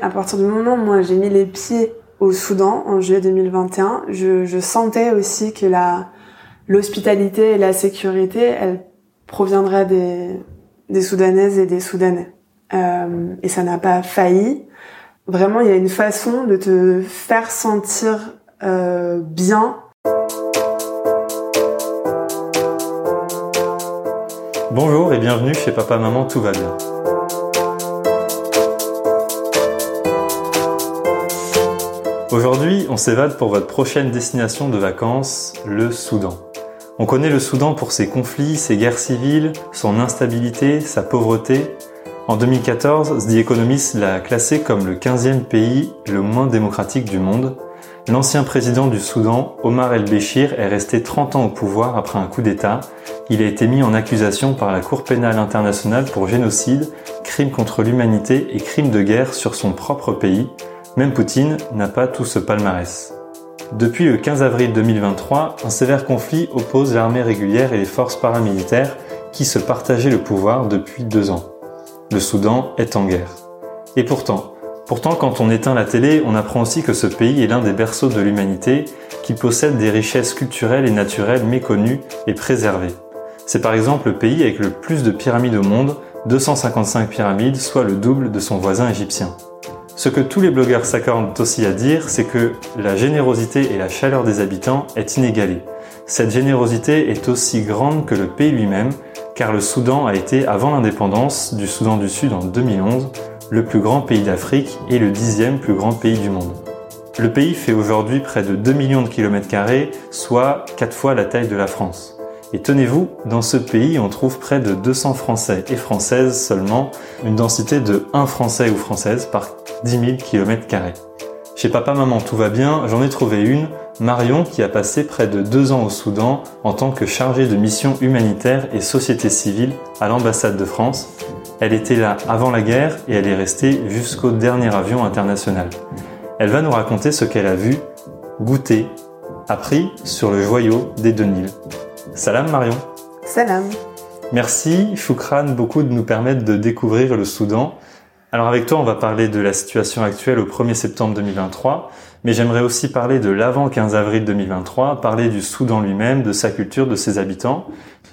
À partir du moment où moi j'ai mis les pieds au Soudan en juillet 2021, je, je sentais aussi que la l'hospitalité et la sécurité, elles proviendraient des, des Soudanaises et des Soudanais. Euh, et ça n'a pas failli. Vraiment, il y a une façon de te faire sentir euh, bien. Bonjour et bienvenue chez Papa Maman Tout va bien. Aujourd'hui, on s'évade pour votre prochaine destination de vacances, le Soudan. On connaît le Soudan pour ses conflits, ses guerres civiles, son instabilité, sa pauvreté. En 2014, The Economist l'a classé comme le 15e pays le moins démocratique du monde. L'ancien président du Soudan, Omar el-Béchir, est resté 30 ans au pouvoir après un coup d'État. Il a été mis en accusation par la Cour pénale internationale pour génocide, crime contre l'humanité et crime de guerre sur son propre pays. Même Poutine n'a pas tout ce palmarès. Depuis le 15 avril 2023, un sévère conflit oppose l'armée régulière et les forces paramilitaires qui se partageaient le pouvoir depuis deux ans. Le Soudan est en guerre. Et pourtant, pourtant quand on éteint la télé, on apprend aussi que ce pays est l'un des berceaux de l'humanité, qui possède des richesses culturelles et naturelles méconnues et préservées. C'est par exemple le pays avec le plus de pyramides au monde, 255 pyramides, soit le double de son voisin égyptien. Ce que tous les blogueurs s'accordent aussi à dire, c'est que la générosité et la chaleur des habitants est inégalée. Cette générosité est aussi grande que le pays lui-même, car le Soudan a été, avant l'indépendance du Soudan du Sud en 2011, le plus grand pays d'Afrique et le dixième plus grand pays du monde. Le pays fait aujourd'hui près de 2 millions de kilomètres carrés, soit 4 fois la taille de la France. Et tenez-vous, dans ce pays, on trouve près de 200 Français et Françaises seulement, une densité de 1 Français ou Française par 10 000 km. Chez Papa Maman Tout va bien, j'en ai trouvé une, Marion, qui a passé près de deux ans au Soudan en tant que chargée de mission humanitaire et société civile à l'ambassade de France. Elle était là avant la guerre et elle est restée jusqu'au dernier avion international. Elle va nous raconter ce qu'elle a vu, goûté, appris sur le joyau des deux Nils. Salam Marion. Salam. Merci Choukran beaucoup de nous permettre de découvrir le Soudan. Alors avec toi, on va parler de la situation actuelle au 1er septembre 2023, mais j'aimerais aussi parler de l'avant 15 avril 2023, parler du Soudan lui-même, de sa culture, de ses habitants.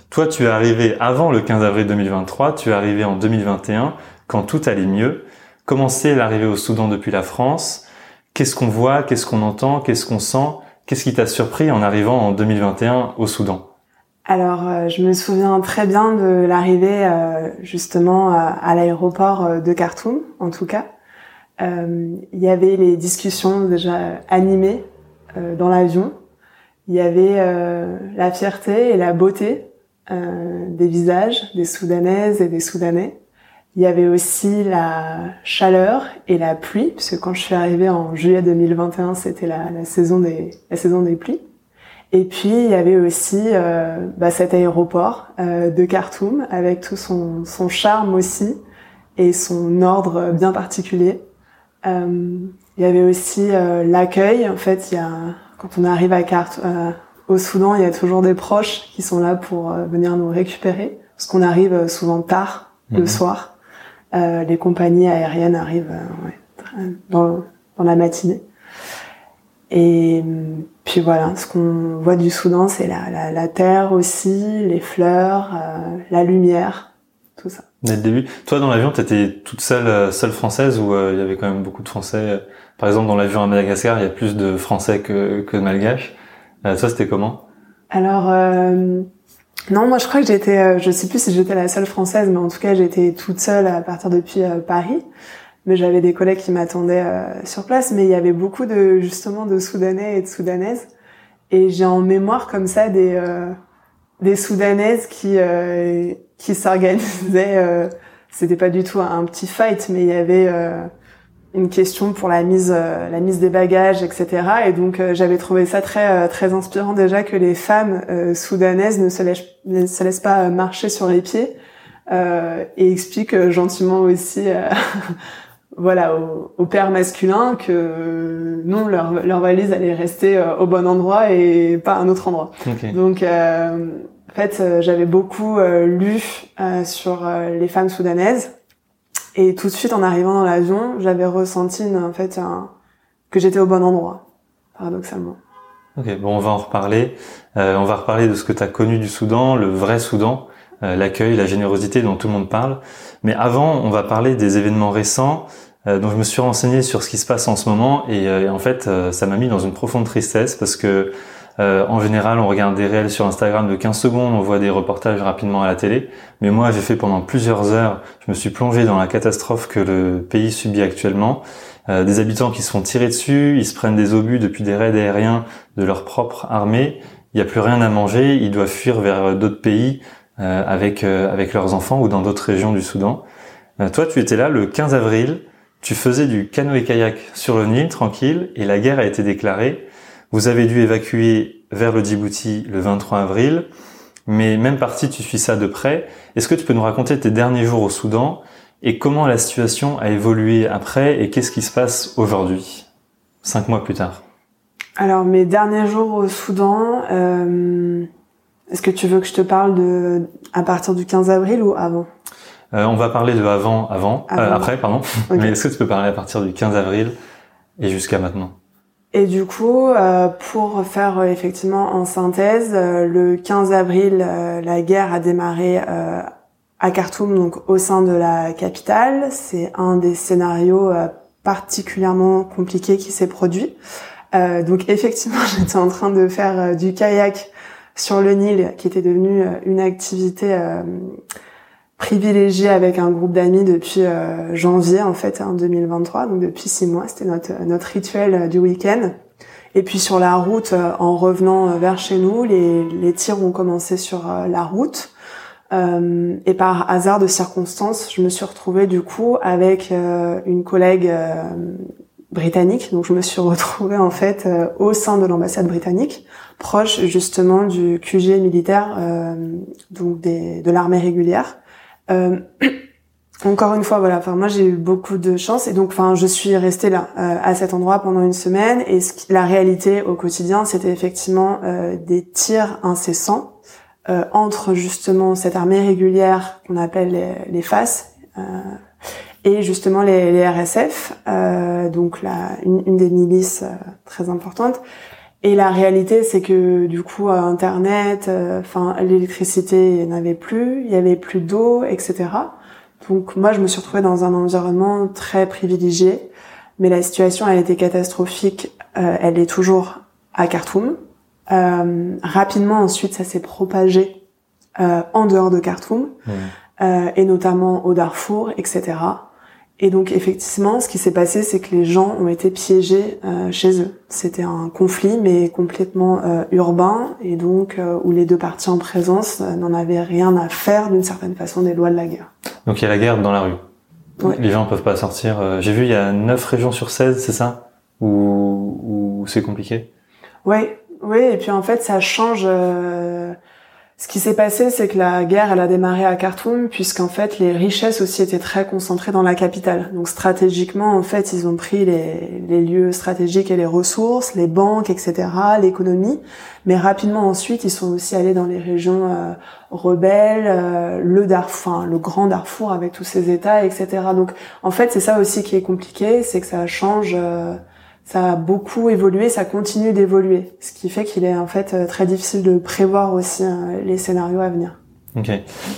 Toi, tu es arrivé avant le 15 avril 2023, tu es arrivé en 2021, quand tout allait mieux. Comment c'est l'arrivée au Soudan depuis la France? Qu'est-ce qu'on voit? Qu'est-ce qu'on entend? Qu'est-ce qu'on sent? Qu'est-ce qui t'a surpris en arrivant en 2021 au Soudan? Alors, euh, je me souviens très bien de l'arrivée euh, justement à, l'aéroport euh, de Khartoum, en tout cas. il y avait les discussions déjà animées dans l'avion. Il y avait la fierté et la beauté des visages des Soudanaises et des Soudanais. Il y avait aussi la chaleur et la pluie, puisque quand je suis arrivée en juillet 2021, c'était la, la, saison des la saison des pluies. Et puis il y avait aussi euh, bah, cet aéroport euh, de Khartoum avec tout son, son, charme aussi et son ordre bien particulier. Euh, il y avait aussi l'accueil. En fait, il y a quand on arrive à Khartoum, au Soudan, il y a toujours des proches qui sont là pour venir nous récupérer parce qu'on arrive souvent tard le mhm. soir. les compagnies aériennes arrivent ouais, dans, dans la matinée. Et puis voilà, ce qu'on voit du Soudan, c'est la, la, la, terre aussi, les fleurs, euh, la lumière, tout ça. Dès le début. Toi, dans l'avion, t'étais toute seule, euh, seule française ou euh, il y avait quand même beaucoup de Français? Par exemple, dans l'avion à Madagascar, il y a plus de Français que, que de Malgaches. Euh, toi, c'était comment? Alors, non, moi, je crois que j'étais, je sais plus si j'étais la seule Française, mais en tout cas, j'étais toute seule à partir depuis Paris mais j'avais des collègues qui m'attendaient euh, sur place, mais il y avait beaucoup de justement de Soudanais et de Soudanaises, et j'ai en mémoire comme ça des euh, des Soudanaises qui euh, qui s'organisaient. C'était pas du tout un, petit fight, mais il y avait une question pour la mise la mise des bagages, etc. Et donc j'avais trouvé ça très très inspirant déjà que les femmes soudanaises ne se laissent ne se laissent pas marcher sur les pieds. et expliquent gentiment aussi voilà au, au, père masculin que non leur, leur valise allait rester euh, au bon endroit et pas à un autre endroit. Donc euh, en fait euh, j'avais beaucoup lu sur les femmes soudanaises Et tout de suite, en arrivant dans l'avion, j'avais ressenti en fait que j'étais au bon endroit, paradoxalement. Ok, bon, on va en reparler. Euh, on va reparler de ce que tu as connu du Soudan, le vrai Soudan, euh, l'accueil, la générosité dont tout le monde parle. Mais avant, on va parler des événements récents euh, dont je me suis renseigné sur ce qui se passe en ce moment et, et en fait, ça m'a mis dans une profonde tristesse parce que euh, en général, on regarde des réels sur Instagram de 15 secondes, on voit des reportages rapidement à la télé. Mais moi, j'ai fait pendant plusieurs heures, je me suis plongé dans la catastrophe que le pays subit actuellement. Euh, des habitants qui se font tirer dessus, ils se prennent des obus depuis des raids aériens de leur propre armée. Il n'y a plus rien à manger, ils doivent fuir vers d'autres pays euh, avec avec leurs enfants ou dans d'autres régions du Soudan. toi, tu étais là le 15 avril. Tu faisais du canoë-kayak sur le Nil, tranquille, et la guerre a été déclarée. Vous avez dû évacuer vers le Djibouti le 23 avril, mais même parti, tu suis ça de près. Est-ce que tu peux nous raconter tes derniers jours au Soudan et comment la situation a évolué après et qu'est-ce qui se passe aujourd'hui, cinq mois plus tard? Alors mes derniers jours au Soudan, euh, est-ce que tu veux que je te parle de à partir du 15 avril ou avant? On va parler de avant, avant, euh, après, pardon. Mais est-ce que tu peux parler à partir du 15 avril et jusqu'à maintenant? Et du coup, euh, pour faire euh, effectivement en synthèse, euh, le 15 avril, la guerre a démarré à Khartoum, donc au sein de la capitale. C'est un des scénarios particulièrement compliqués qui s'est produit. donc effectivement, j'étais en train de faire du kayak sur le Nil, qui était devenu une activité privilégié avec un groupe d'amis depuis euh, janvier en fait en 2023 donc depuis six mois c'était notre notre rituel euh, du week-end. Et puis sur la route euh, en revenant vers chez nous les les tirs ont commencé sur la route. Et par hasard de circonstances je me suis retrouvée du coup avec une collègue britannique. Donc je me suis retrouvée en fait au sein de l'ambassade britannique proche justement du QG militaire donc des, de l'armée régulière euh, encore une fois, voilà. Enfin, moi, j'ai eu beaucoup de chance et donc, enfin, je suis restée là, euh, à cet endroit pendant une semaine. Et ce la réalité au quotidien, c'était effectivement euh, des tirs incessants entre justement cette armée régulière qu'on appelle les, les FAS et justement les, les RSF, donc la, une, une, des milices très importantes. Et la réalité, c'est que du coup, Internet, euh, enfin, l'électricité n'avait plus, il y avait plus d'eau, etc. Donc moi, je me suis retrouvée dans un environnement très privilégié, mais la situation, elle était catastrophique. Euh, elle est toujours à Khartoum. Euh, rapidement, ensuite, ça s'est propagé euh, en dehors de Khartoum, et notamment au Darfour, etc. Et donc effectivement, ce qui s'est passé, c'est que les gens ont été piégés euh, chez eux. C'était un conflit, mais complètement euh, urbain, et donc euh, où les deux parties en présence n'en avaient rien à faire d'une certaine façon des lois de la guerre. Donc il y a la guerre dans la rue. Les gens peuvent pas sortir. J'ai vu, il y a 9 régions sur 16, c'est ça? Ou, ou c'est compliqué? Oui, oui, et puis en fait, ça change ce qui s'est passé, c'est que la guerre, elle a démarré à Khartoum, puisqu'en fait, les richesses aussi étaient très concentrées dans la capitale. Donc stratégiquement, en fait, ils ont pris les, les lieux stratégiques et les ressources, les banques, etc., l'économie. Mais rapidement ensuite, ils sont aussi allés dans les régions euh, rebelles, euh, le Darfour, le grand Darfour avec tous ces États, etc. Donc en fait, c'est ça aussi qui est compliqué, c'est que ça change. Euh, ça a beaucoup évolué, ça continue d'évoluer, ce qui fait qu'il est en fait euh, très difficile de prévoir aussi euh, les scénarios à venir. Ok.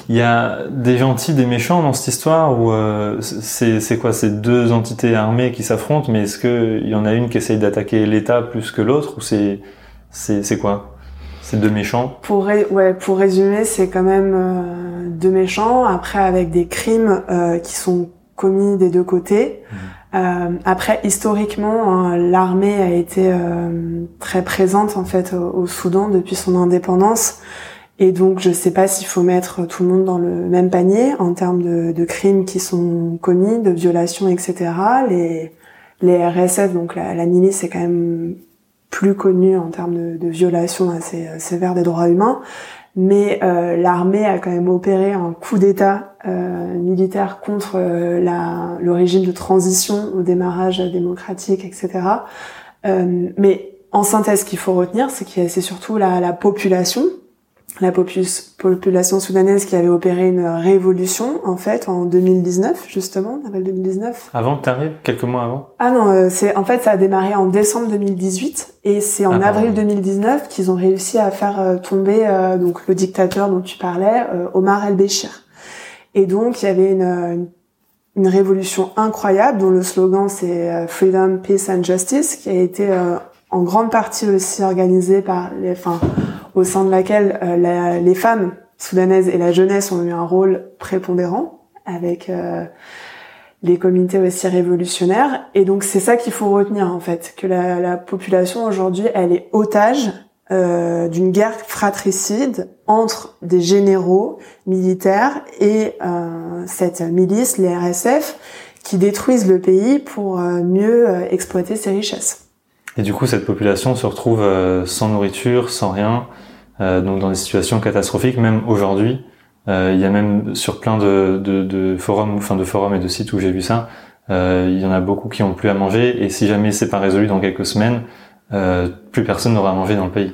Il y a des gentils, des méchants dans cette histoire ou euh, c'est quoi? C'est deux entités armées qui s'affrontent, mais est-ce qu'il y en a une qui essaye d'attaquer l'État plus que l'autre ou c'est c'est quoi? C'est deux méchants? Pour ouais, pour résumer, c'est quand même deux méchants. Après, avec des crimes qui sont commis des deux côtés. Mmh. Euh, après, historiquement, hein, l'armée a été euh, très présente en fait au, Soudan depuis son indépendance, et donc je ne sais pas s'il faut mettre tout le monde dans le même panier en termes de, de crimes qui sont commis, de violations, etc. Les, les RSF, donc la, la milice, est quand même plus connue en termes de, de violations assez sévères des droits humains mais euh, l'armée a quand même opéré un coup d'État euh, militaire contre euh, la, le régime de transition au démarrage démocratique, etc. mais en synthèse, ce qu'il faut retenir, c'est que c'est surtout la, la, population la population soudanaise qui avait opéré une révolution en fait en 2019 justement, avril 2019. Avant que t'arrives, quelques mois avant? Ah non, euh, c'est en fait ça a démarré en décembre 2018 et c'est en ah, avril 2019 qu'ils ont réussi à faire euh, tomber euh, donc le dictateur dont tu parlais, Omar el-Béchir. Et donc il y avait une, une, révolution incroyable dont le slogan c'est Freedom, Peace and Justice qui a été en grande partie aussi organisée par les, enfin au sein de laquelle euh, les femmes soudanaises et la jeunesse ont eu un rôle prépondérant avec euh, les comités aussi révolutionnaires. Et donc c'est ça qu'il faut retenir en fait, que la, la population aujourd'hui, elle est otage euh, d'une guerre fratricide entre des généraux militaires et euh, cette milice, les RSF, qui détruisent le pays pour euh, mieux exploiter ses richesses. Et du coup, cette population se retrouve sans nourriture, sans rien, euh, donc dans des situations catastrophiques, même aujourd'hui. Euh, il y a même sur plein de, de, de, forums, enfin de forums et de sites où j'ai vu ça, euh, il y en a beaucoup qui ont plus à manger et si jamais c'est pas résolu dans quelques semaines, plus personne n'aura à manger dans le pays.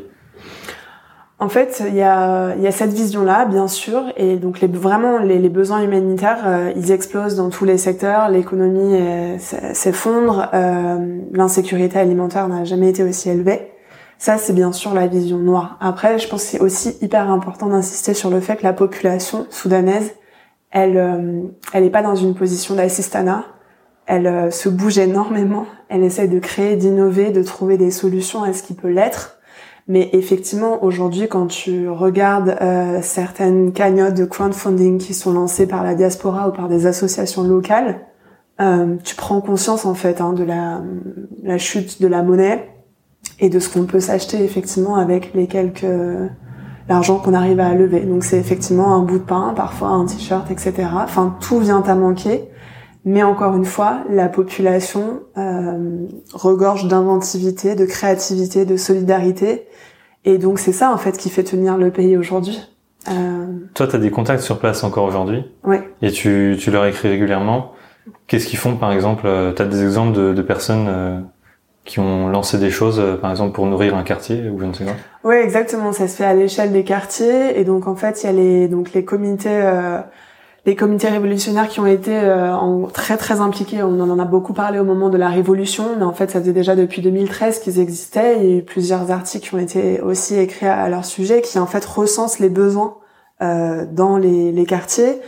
En fait, il y a, y a, cette vision-là, bien sûr, et donc les, vraiment les, les besoins humanitaires, ils explosent dans tous les secteurs. L'économie s'effondre, euh, l'insécurité alimentaire n'a jamais été aussi élevée. Ça, c'est bien sûr la vision noire. Après, je pense que c'est aussi hyper important d'insister sur le fait que la population soudanaise, elle, euh, elle n'est pas dans une position d'assistanat. Elle euh, se bouge énormément. Elle essaie de créer, d'innover, de trouver des solutions à ce qui peut l'être. Mais effectivement, aujourd'hui, quand tu regardes euh, certaines cagnottes de crowdfunding qui sont lancées par la diaspora ou par des associations locales, tu prends conscience en fait hein, de la, la chute de la monnaie, et de ce qu'on peut s'acheter effectivement avec les quelques l'argent qu'on arrive à lever. Donc c'est effectivement un bout de pain, parfois un t-shirt, etc. Enfin tout vient à manquer. Mais encore une fois, la population euh, regorge d'inventivité, de créativité, de solidarité. Et donc c'est ça en fait qui fait tenir le pays aujourd'hui. Euh... Toi, tu as des contacts sur place encore aujourd'hui. Oui. Et tu, tu leur écris régulièrement. Qu'est-ce qu'ils font par exemple euh, Tu as des exemples de, de personnes euh, qui ont lancé des choses, euh, par exemple pour nourrir un quartier ou je ne sais pas. Oui, exactement. Ça se fait à l'échelle des quartiers et donc en fait il y a les donc les comités euh, les comités révolutionnaires qui ont été euh, en, très très impliqués. On en a beaucoup parlé au moment de la révolution, mais en fait ça faisait déjà depuis 2013 qu'ils existaient. Il y a eu plusieurs articles qui ont été aussi écrits à, leur sujet qui en fait recensent les besoins euh, dans les, les quartiers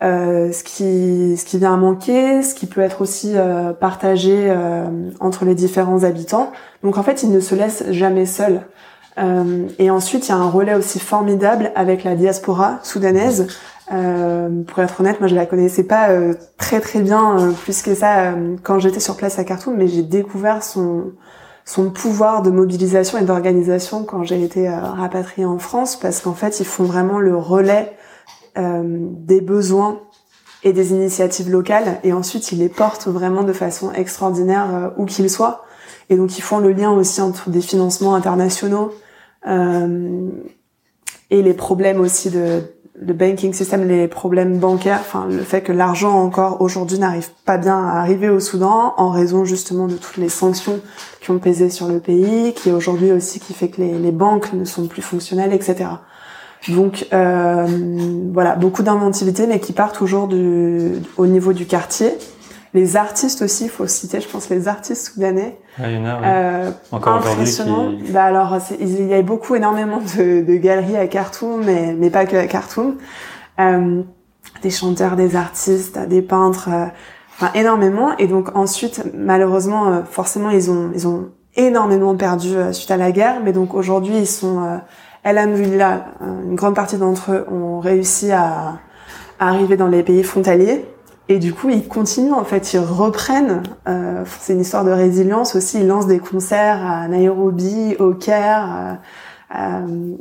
euh, ce qui ce qui vient à manquer, ce qui peut être aussi euh, partagé euh, entre les différents habitants. Donc en fait, ils ne se laissent jamais seuls. et ensuite, il y a un relais aussi formidable avec la diaspora soudanaise. Pour être honnête, moi je la connaissais pas très très bien plus que ça quand j'étais sur place à Khartoum, mais j'ai découvert son son pouvoir de mobilisation et d'organisation quand j'ai été rapatriée en France, parce qu'en fait, ils font vraiment le relais euh, des besoins et des initiatives locales et ensuite ils les portent vraiment de façon extraordinaire euh, où qu'ils soient. Et donc ils font le lien aussi entre des financements internationaux euh, et les problèmes aussi de, de banking system, les problèmes bancaires, enfin le fait que l'argent encore aujourd'hui n'arrive pas bien à arriver au Soudan en raison justement de toutes les sanctions qui ont pesé sur le pays, qui aujourd'hui aussi qui fait que les, les banques ne sont plus fonctionnelles, etc. Donc euh, voilà, beaucoup d'inventivité, mais qui part toujours du, au niveau du quartier. Les artistes aussi, il faut citer, je pense, les artistes soudanais. Ah, il y en a, euh, Encore aujourd'hui. Bah alors, il y a beaucoup, énormément de, de, galeries à Khartoum, mais, mais pas que à Khartoum. Euh, des chanteurs, des artistes, des peintres, euh, enfin énormément. Et donc ensuite, malheureusement, euh, forcément, ils ont, ils ont énormément perdu euh, suite à la guerre. Mais donc aujourd'hui, ils sont Alhamdulillah, une grande partie d'entre eux ont réussi à, arriver dans les pays frontaliers. Et du coup, ils continuent, en fait, ils reprennent. Euh, c'est une histoire de résilience aussi. Ils lancent des concerts à Nairobi, au Caire, à,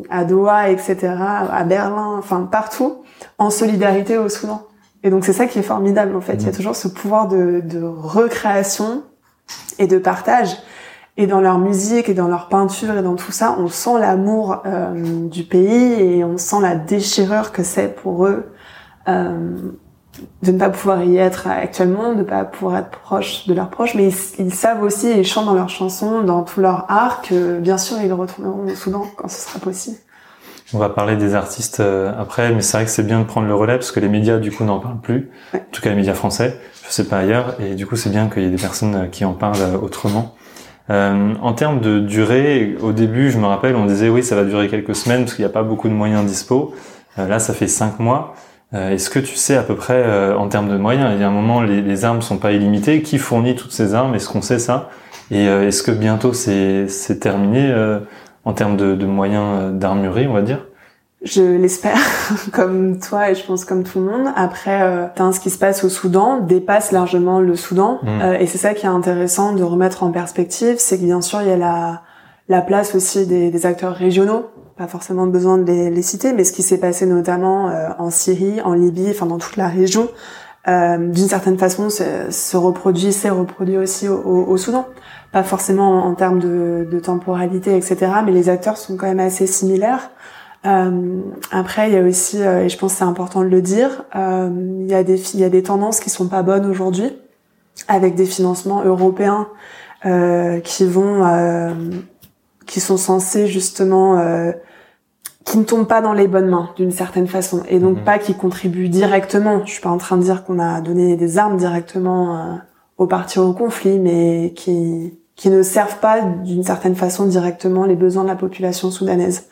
à, Doha, etc., à Berlin, enfin partout, en solidarité au Soudan. Et donc c'est ça qui est formidable, en fait. Il y a mmh. toujours ce pouvoir de, de recréation et de partage et dans leur musique et dans leur peinture et dans tout ça, on sent l'amour euh, du pays et on sent la déchirure que c'est pour eux euh, de ne pas pouvoir y être actuellement, de ne pas pouvoir être proche de leurs proches, mais ils, savent aussi, ils chantent dans leurs chansons, dans tout leur art, que bien sûr ils retourneront au Soudan quand ce sera possible. On va parler des artistes euh, après, mais c'est vrai que c'est bien de prendre le relais parce que les médias du coup n'en parlent plus, en tout cas les médias français, je sais pas ailleurs, et du coup c'est bien qu'il y ait des personnes euh, qui en parlent euh, autrement. Euh, en termes de durée, au début je me rappelle on disait oui ça va durer quelques semaines parce qu'il n'y a pas beaucoup de moyens dispo. là ça fait cinq mois. Est-ce que tu sais à peu près en termes de moyens, il y a un moment les, les armes sont pas illimitées, qui fournit toutes ces armes Est-ce qu'on sait ça? Et est-ce que bientôt c'est terminé en termes de, de moyens euh, d'armurerie, on va dire? Je l'espère, comme toi et je pense comme tout le monde. Après, euh, ce qui se passe au Soudan dépasse largement le Soudan, mm. euh, et c'est ça qui est intéressant de remettre en perspective, c'est que bien sûr il y a la, la place aussi des, des acteurs régionaux, pas forcément besoin de les, les citer, mais ce qui s'est passé notamment euh, en Syrie, en Libye, enfin dans toute la région, euh, d'une certaine façon se, se reproduit, s'est reproduit aussi au, au, au Soudan pas forcément en, termes de, de, temporalité, etc. Mais les acteurs sont quand même assez similaires. Euh, après, il y a aussi, euh, et je pense que c'est important de le dire, euh, il, y a des, il y a des tendances qui sont pas bonnes aujourd'hui, avec des financements européens euh, qui vont, qui sont censés justement, euh, qui ne tombent pas dans les bonnes mains d'une certaine façon, et donc mhm. pas qui contribuent directement. Je suis pas en train de dire qu'on a donné des armes directement aux parties au conflit, mais qui, qui ne servent pas d'une certaine façon directement les besoins de la population soudanaise.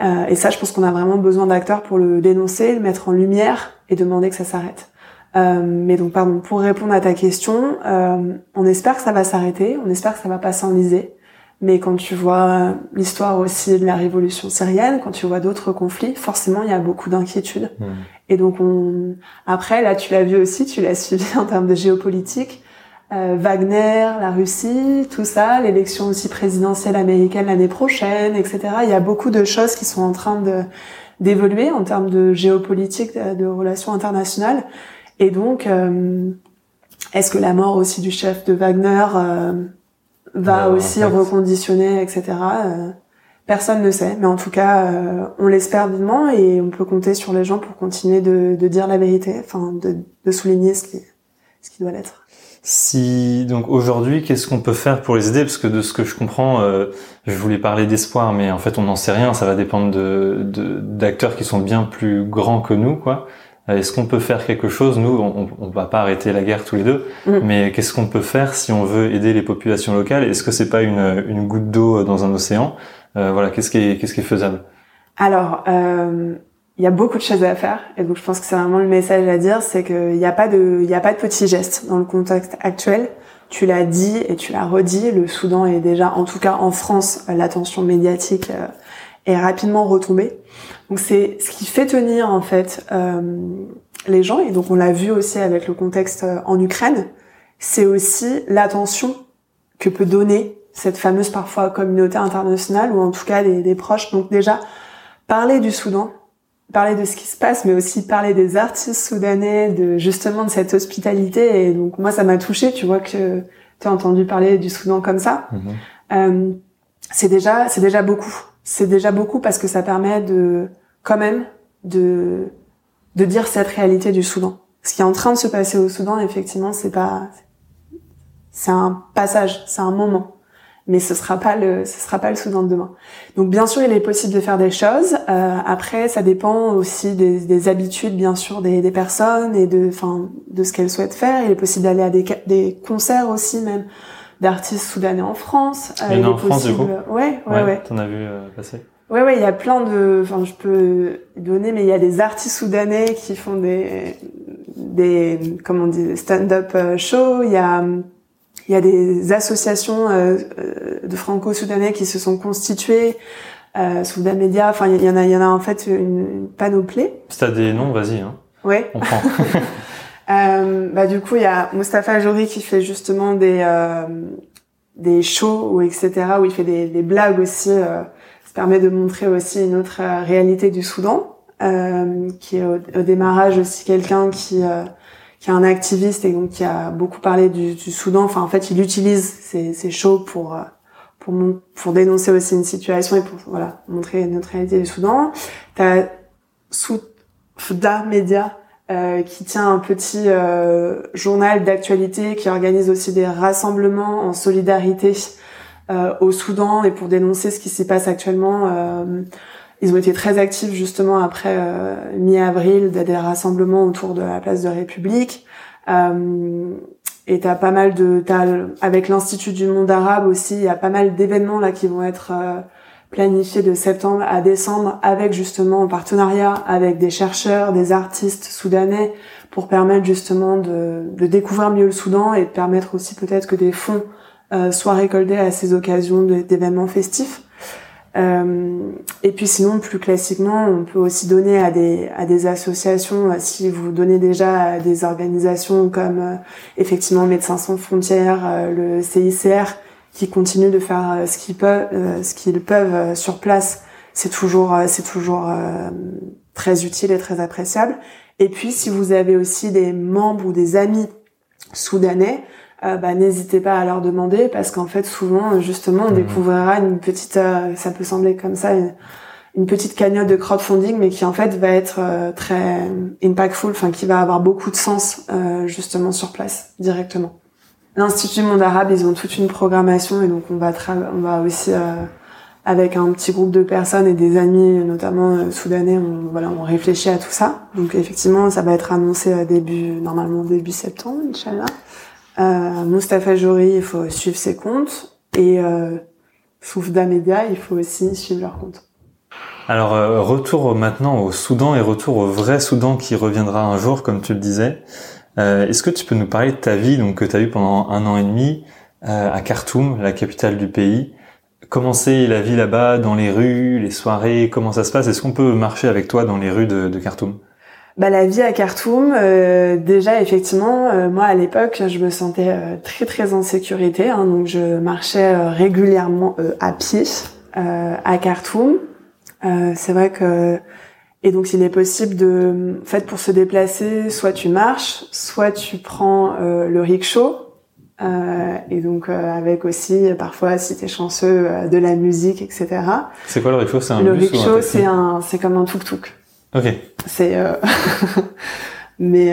Euh, et ça, je pense qu'on a vraiment besoin d'acteurs pour le dénoncer, le mettre en lumière et demander que ça s'arrête. Euh, mais donc, pardon, pour répondre à ta question, euh, on espère que ça va s'arrêter, on espère que ça va pas s'enliser. Mais quand tu vois l'histoire aussi de la révolution syrienne, quand tu vois d'autres conflits, forcément, il y a beaucoup d'inquiétudes. Mmh. Et donc, on... après, là, tu l'as vu aussi, tu l'as suivi en termes de géopolitique. Euh, Wagner, la Russie, tout ça, l'élection aussi présidentielle américaine l'année prochaine, etc. Il y a beaucoup de choses qui sont en train de d'évoluer en termes de géopolitique, de, relations internationales. Et donc, euh, est-ce que la mort aussi du chef de Wagner euh, va aussi reconditionner, etc. Personne ne sait, mais en tout cas, on l'espère vivement et on peut compter sur les gens pour continuer de, de dire la vérité, enfin de, de souligner ce qui, ce qui doit l'être. Si donc aujourd'hui, qu'est-ce qu'on peut faire pour les aider? Parce que de ce que je comprends, euh, je voulais parler d'espoir, mais en fait, on n'en sait rien. Ça va dépendre de d'acteurs qui sont bien plus grands que nous, quoi. Euh, est-ce qu'on peut faire quelque chose Nous, on, on va pas arrêter la guerre tous les deux, mm. mais qu'est-ce qu'on peut faire si on veut aider les populations locales? Est-ce que c'est pas une, une goutte d'eau dans un océan? Euh, Voilà, qu'est-ce qui est qu'est-ce qui est faisable? Alors. Euh il y a beaucoup de choses à faire et donc je pense que c'est vraiment le message à dire c'est qu'il n'y a pas de il y a pas de petits gestes dans le contexte actuel tu l'as dit et tu l'as redit le Soudan est déjà en tout cas en France l'attention médiatique euh, est rapidement retombée donc c'est ce qui fait tenir en fait euh, les gens et donc on l'a vu aussi avec le contexte euh, en Ukraine c'est aussi l'attention que peut donner cette fameuse parfois communauté internationale ou en tout cas des, des proches donc déjà parler du Soudan parler de ce qui se passe, mais aussi parler des artistes soudanais, de justement de cette hospitalité. Et donc moi, ça m'a touché. Tu vois que tu as entendu parler du Soudan comme ça. Mhm. Euh, c'est déjà, c'est déjà beaucoup. C'est déjà beaucoup parce que ça permet de, quand même, de de dire cette réalité du Soudan. Ce qui est en train de se passer au Soudan, effectivement, c'est pas, c'est un passage, c'est un moment mais ce sera pas le ce sera pas le Soudan de demain. Donc bien sûr, il est possible de faire des choses. Euh, après, ça dépend aussi des, des habitudes, bien sûr, des, des, personnes et de enfin de ce qu'elles souhaitent faire. Il est possible d'aller à des, des concerts aussi même d'artistes soudanais en France. Euh, il, en France du coup. Ouais, ouais, ouais. T'en as vu euh, passer. Ouais, ouais, il y a plein de, enfin, je peux donner, mais il y a des artistes soudanais qui font des, des, comment on dit, stand-up euh, shows. Il y a, il y a des associations de franco-soudanais qui se sont constituées, euh, Soudan Media, enfin il y en a, il y en a en fait une, panoplie. Si t'as des noms, vas-y. Hein. Ouais. On prend. euh, bah du coup il y a Mustapha Jouri qui fait justement des euh, des shows ou etc où il fait des, des blagues aussi. Euh, ça permet de montrer aussi une autre réalité du Soudan, qui est au, au, démarrage aussi quelqu'un qui qui est un activiste et donc qui a beaucoup parlé du, du Soudan. Enfin, en fait, il utilise ces, ces shows pour euh, pour pour dénoncer aussi une situation et pour voilà montrer notre réalité du Soudan. T'as Soufda Media euh, qui tient un petit euh, journal d'actualité, qui organise aussi des rassemblements en solidarité euh, au Soudan et pour dénoncer ce qui s'y passe actuellement. Euh, ils ont été très actifs justement après mi-avril, des rassemblements autour de la place de République. et t'as pas mal de, t'as, avec l'Institut du Monde Arabe aussi, il y a pas mal d'événements là qui vont être planifié de septembre à décembre avec justement en partenariat avec des chercheurs, des artistes soudanais pour permettre justement de, découvrir mieux le Soudan et de permettre aussi peut-être que des fonds euh, soient récoltés à ces occasions d'événements festifs. Euh, et puis sinon, plus classiquement, on peut aussi donner à des, à des associations, si vous donnez déjà à des organisations comme euh, effectivement Médecins sans frontières, euh, le CICR, qui continuent de faire euh, ce qu'ils peuvent, euh, ce qu'ils peuvent euh, sur place, c'est toujours, c'est toujours très utile et très appréciable. Et puis, si vous avez aussi des membres ou des amis soudanais, bah, n'hésitez pas à leur demander parce qu'en fait, souvent, justement, on mmh. découvrira une petite, ça peut sembler comme ça, une, petite cagnotte de crowdfunding, mais qui en fait va être très impactful, enfin qui va avoir beaucoup de sens justement sur place directement. L'Institut Monde Arabe, ils ont toute une programmation et donc on va, on va aussi euh, avec un petit groupe de personnes et des amis, notamment euh, soudanais, on, voilà, on réfléchit à tout ça. Donc effectivement, ça va être annoncé euh, début, normalement début septembre, Inch'Allah. Euh, Mustafa Jouri, il faut suivre ses comptes et euh, Soufda Media, il faut aussi suivre leurs comptes. Alors retour maintenant au Soudan et retour au vrai Soudan qui reviendra un jour, comme tu le disais. Euh, est-ce que tu peux nous parler de ta vie donc, que tu as eue pendant un an et demi euh, à Khartoum, la capitale du pays? Comment c'est la vie là-bas, dans les rues, les soirées? Comment ça se passe? Est-ce qu'on peut marcher avec toi dans les rues de, Khartoum? Bah, la vie à Khartoum, euh, déjà effectivement, moi à l'époque, je me sentais très très en sécurité, hein, donc je marchais régulièrement à pied à Khartoum. c'est vrai que et donc, il est possible de, en fait, pour se déplacer, soit tu marches, soit tu prends euh, le rickshaw. Euh, et donc, euh, avec aussi, parfois, si t'es chanceux, euh, de la musique, etc. C'est quoi le rickshaw? C'est un Le rickshaw, c'est un, c'est comme un tuk-tuk. Ok. C'est, mais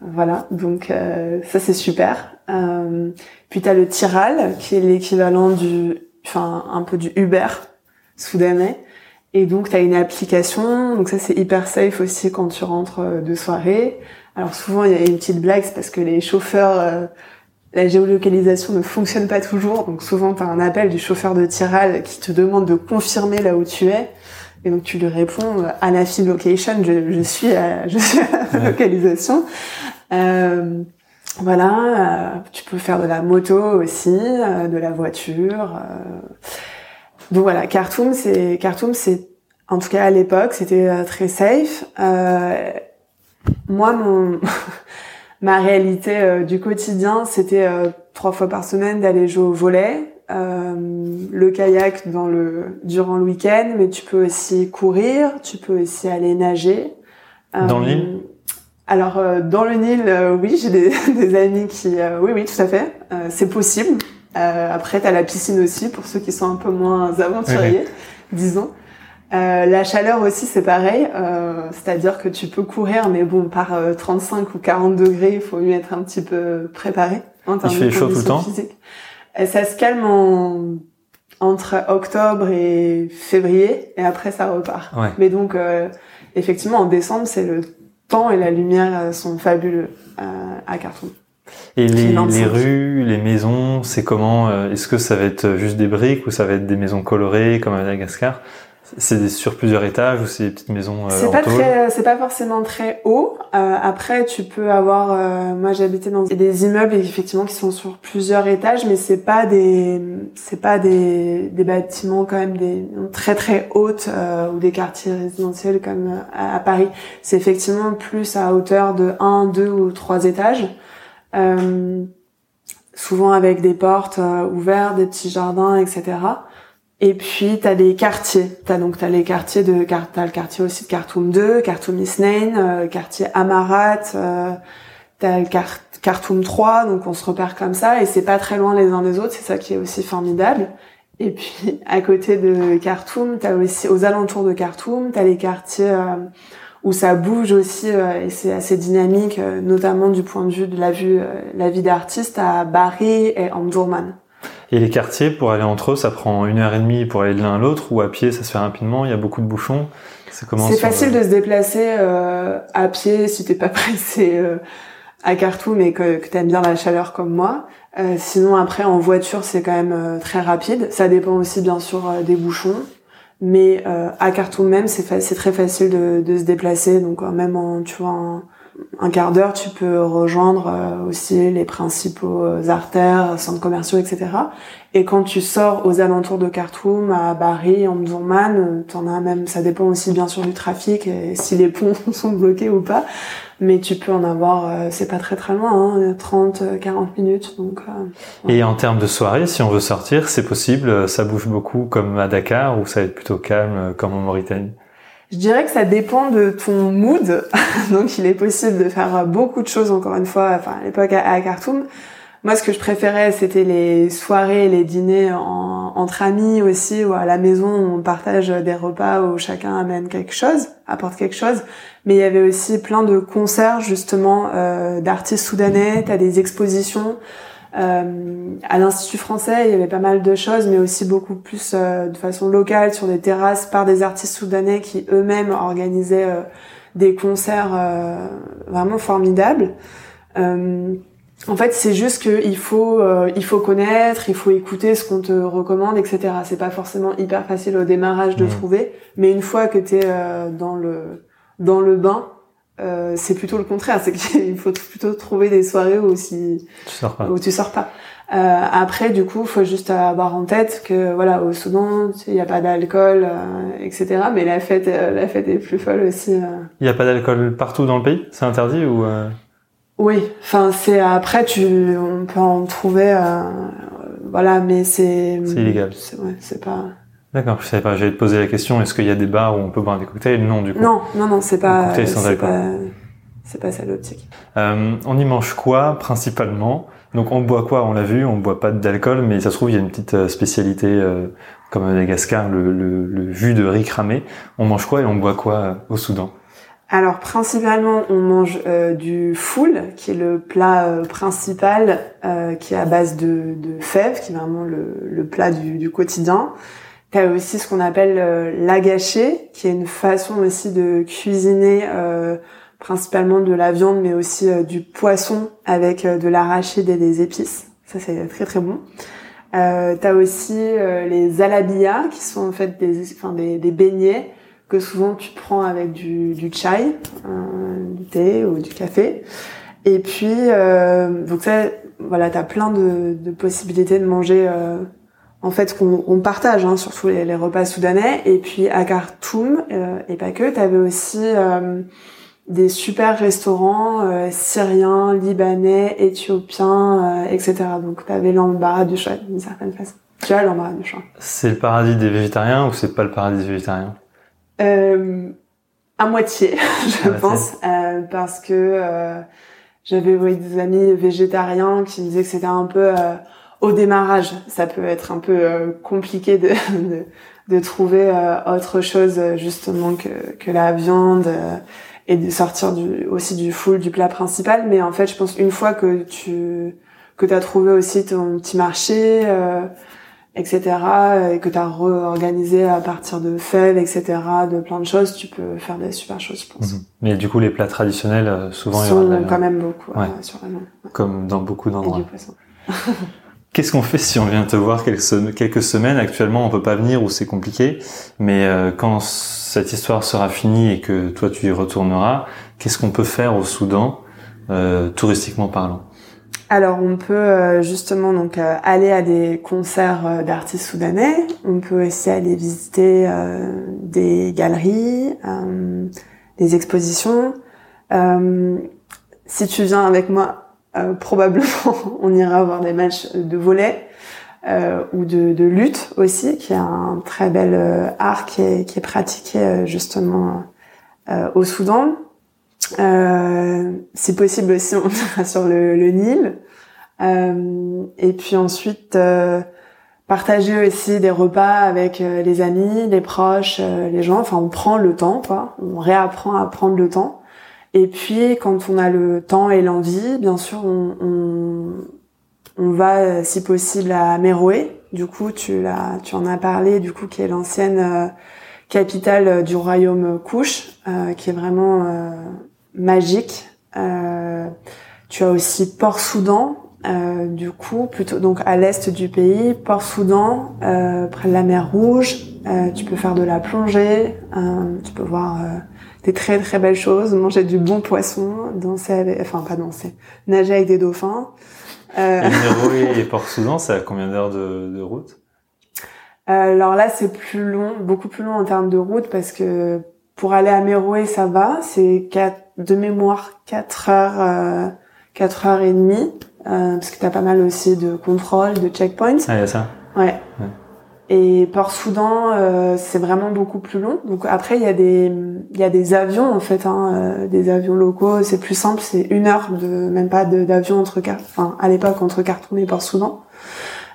voilà. Donc, ça c'est super. puis t'as le tiral, qui est l'équivalent du, enfin, un peu du Uber soudanais. Et donc, tu as une application. Donc ça, c'est hyper safe aussi quand tu rentres euh, de soirée. Alors souvent, il y a une petite blague, c'est parce que les chauffeurs, euh, la géolocalisation ne fonctionne pas toujours. Donc souvent, tu as un appel du chauffeur de Tiral qui te demande de confirmer là où tu es. Et donc tu lui réponds euh, à la file location, je, je suis à, je suis à la localisation. Euh, voilà, tu peux faire de la moto aussi, de la voiture. Donc voilà, Khartoum, c'est Khartoum, c'est en tout cas à l'époque, c'était euh, très safe. Euh, moi, mon ma réalité euh, du quotidien, c'était euh, trois fois par semaine d'aller jouer au volet, le kayak dans le durant le week-end, mais tu peux aussi courir, tu peux aussi aller nager. Dans le Nil? Alors dans le Nil, oui, j'ai des, des, amis qui, oui, oui, tout à fait, c'est possible. Euh, après, tu as la piscine aussi pour ceux qui sont un peu moins aventuriers, disons. Euh, la chaleur aussi, c'est pareil. Euh, C'est-à-dire que tu peux courir, mais bon, par 35 euh, ou 40 degrés, il faut mieux être un petit peu préparé. En il fait chaud tout le temps Et ça se calme en... entre octobre et février, et après, ça repart. Ouais. Mais donc, euh, effectivement, en décembre, c'est le temps et la lumière sont fabuleux à Khartoum. Et les, les rues, les maisons, c'est comment euh, Est-ce que ça va être juste des briques ou ça va être des maisons colorées comme à Madagascar? C'est sur plusieurs étages ou c'est des petites maisons euh, C'est pas très, c'est pas forcément très haut. Euh, après, tu peux avoir. Euh, moi, j'habitais dans des immeubles effectivement qui sont sur plusieurs étages, mais c'est pas des, c'est pas des, des bâtiments quand même des très très hautes euh, ou des quartiers résidentiels comme à, à Paris. C'est effectivement plus à hauteur de 1, 2 ou 3 étages. Euh, souvent avec des portes euh, ouvertes, des petits jardins, etc. Et puis t'as des quartiers. T'as donc t'as les quartiers de t'as le quartier aussi de Khartoum 2, Khartoum Isnain, euh, quartier Amarat, euh, t'as le Khartoum 3, donc on se repère comme ça et c'est pas très loin les uns des autres. C'est ça qui est aussi formidable. Et puis à côté de Khartoum, t'as aussi aux alentours de Khartoum, t'as les quartiers où ça bouge aussi euh, et c'est assez dynamique, euh, notamment du point de vue de la vue, euh, la vie d'artiste à Bari et Omdurman. Et les quartiers, pour aller entre eux, ça prend une heure et demie pour aller de l'un à l'autre, ou à pied, ça se fait rapidement, il y a beaucoup de bouchons. C'est comment C'est facile de se déplacer euh, à pied si t'es pas pressé euh, à Khartoum et que, que t'aimes bien la chaleur comme moi. Euh, sinon, après, en voiture, c'est quand même euh, très rapide. Ça dépend aussi, bien sûr, des bouchons. Mais à Khartoum même, c'est très facile de, de, se déplacer. Donc, même en, tu vois, un quart d'heure, tu peux rejoindre euh, aussi les principaux euh, artères, centres commerciaux, etc. Et quand tu sors aux alentours de Khartoum, à Bari, en Mzouman, t'en as même, ça dépend aussi bien sûr du trafic et si les ponts sont bloqués ou pas. Mais tu peux en avoir, euh, c'est pas très très loin, hein, 30, 40 minutes. Donc. Et en termes de soirée, si on veut sortir, c'est possible. Ça bouge beaucoup comme à Dakar ou ça va être plutôt calme comme en Mauritanie? Je dirais que ça dépend de ton mood. Donc, il est possible de faire beaucoup de choses, encore une fois, enfin, à l'époque à, Khartoum. Moi, ce que je préférais, c'était les soirées, les dîners entre amis aussi, ou à la maison, on partage des repas où chacun amène quelque chose, apporte quelque chose. Mais il y avait aussi plein de concerts, justement, euh, d'artistes soudanais. T'as des expositions. Euh, à l'Institut français, il y avait pas mal de choses, mais aussi beaucoup plus euh, de façon locale sur des terrasses par des artistes soudanais qui eux-mêmes organisaient des concerts vraiment formidables. En fait, c'est juste qu'il faut, il faut connaître, il faut écouter ce qu'on te recommande, etc. C'est pas forcément hyper facile au démarrage de mmh. trouver, mais une fois que t'es dans le dans le bain, euh, c'est plutôt le contraire, c'est qu'il faut plutôt trouver des soirées où si tu sors pas. où tu sors pas. Euh, après, du coup, faut juste avoir en tête que voilà, au Soudan, il n'y a pas d'alcool, euh, etc. Mais la fête, euh, la fête est plus folle aussi. Il n'y a pas d'alcool partout dans le pays, c'est interdit ou Oui, enfin c'est après tu, on peut en trouver, voilà, mais c'est. C'est illégal. Ouais, c'est pas. D'accord, je savais pas. J'allais te poser la question. Est-ce qu'il y a des bars où on peut boire des cocktails? Non, du coup. Non, non, non, c'est pas. C'est pas, c'est pas ça l'optique. Euh, on y mange quoi principalement? Donc on boit quoi? On l'a vu, on boit pas d'alcool, mais ça se trouve il y a une petite euh, spécialité euh, comme à Madagascar, le, le, le jus de riz cramé. On mange quoi et on boit quoi euh, au Soudan? Alors principalement, on mange euh, du foul, qui est le plat euh, principal, euh, qui est à base de, de fèves, qui est vraiment le, le plat du, du quotidien. T'as aussi ce qu'on appelle euh, l'agaché, qui est une façon aussi de cuisiner euh, principalement de la viande, mais aussi euh, du poisson avec de l'arachide et des épices. Ça, c'est très très bon. Euh, T'as aussi les alabiyas, qui sont en fait des, enfin, des, des, beignets que souvent tu prends avec du, chai, du thé ou du café. Et puis, donc ça, voilà, t'as plein de, possibilités de manger en fait qu'on on partage hein, surtout les, repas soudanais. Et puis à Khartoum euh, et pas que t'avais aussi euh, des super restaurants euh, syriens libanais éthiopiens etc donc t'avais l'embarras du choix d'une certaine façon. Tu as l'embarras du choix. C'est le paradis des végétariens ou c'est pas le paradis des végétariens? À moitié je pense parce que j'avais des amis végétariens qui me disaient que c'était un peu au démarrage, ça peut être un peu euh, compliqué de, de, de trouver euh, autre chose justement que, que la viande euh, et de sortir du, aussi du full du plat principal. Mais en fait, je pense une fois que tu que as trouvé aussi ton petit marché, etc., et que tu as réorganisé à partir de fèves, etc., de plein de choses, tu peux faire des super choses, je pense. Mhm. Mais du coup, les plats traditionnels, souvent, il y quand même beaucoup, ouais. sur la Comme dans beaucoup d'endroits. Qu'est-ce qu'on fait si on vient te voir quelques, semaines? Actuellement, on peut pas venir ou c'est compliqué. Mais euh, quand cette histoire sera finie et que toi tu y retourneras, qu'est-ce qu'on peut faire au Soudan, euh, touristiquement parlant? Alors on peut euh, justement donc aller à des concerts d'artistes soudanais. On peut aussi aller visiter des galeries, des expositions. si tu viens avec moi euh, probablement on ira voir des matchs de volet euh, ou de, lutte aussi, qui est un très bel euh, art qui est, qui est pratiqué justement au Soudan. Si possible aussi, on sur le, le Nil. et puis ensuite, partager aussi des repas avec les amis, les proches, les gens. Enfin, on prend le temps, quoi. On réapprend à prendre le temps. Et puis, quand on a le temps et l'envie, bien sûr, on, on, on va, si possible, à Méroé. Du coup, tu l'as, tu en as parlé, du coup, qui est l'ancienne capitale du royaume Couche, qui est vraiment magique. tu as aussi Port-Soudan, euh, du coup, plutôt donc à l'est du pays, Port-Soudan, euh, près de la mer Rouge. Euh, tu peux faire de la plongée, euh, tu peux voir euh, des très très belles choses, manger du bon poisson, danser, avec, enfin pas danser, nager avec des dauphins. Euh... Et, et Port-Soudan, c'est à combien d'heures de, de, route? Alors là, c'est plus long, beaucoup plus long en termes de route parce que pour aller à Méroé, ça va, c'est de mémoire 4 heures, 4 heures et demie. Euh, parce que t'as pas mal aussi de contrôles, de checkpoints. Ah, y a ça. Ouais. ouais. Et Port-Soudan, euh, c'est vraiment beaucoup plus long. Donc après, il y a des, il y a des avions en fait, hein, euh, des avions locaux. C'est plus simple, c'est une heure de, même pas d'avion entre, enfin à l'époque entre Khartoum et Port-Soudan.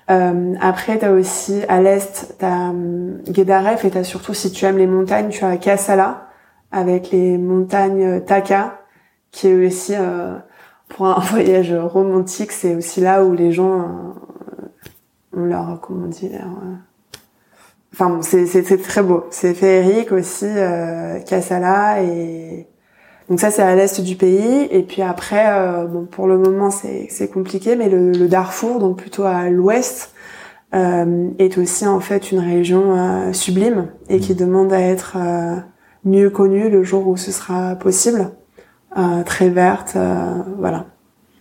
Euh, après, t'as aussi à l'est, t'as um, Guédaref et t'as surtout, si tu aimes les montagnes, tu as Kassala avec les montagnes Taka, qui est aussi euh, pour un voyage romantique, c'est aussi là où les gens euh, ont leur, comment dire, euh, enfin bon, c'est c'est très beau. C'est féerique aussi, euh, Kassala et donc ça c'est à l'est du pays et puis après, euh, bon pour le moment c'est c'est compliqué, mais le, le, Darfour, donc plutôt à l'ouest, euh, est aussi en fait une région euh, sublime et qui demande à être mieux connue le jour où ce sera possible euh, très verte, euh, voilà.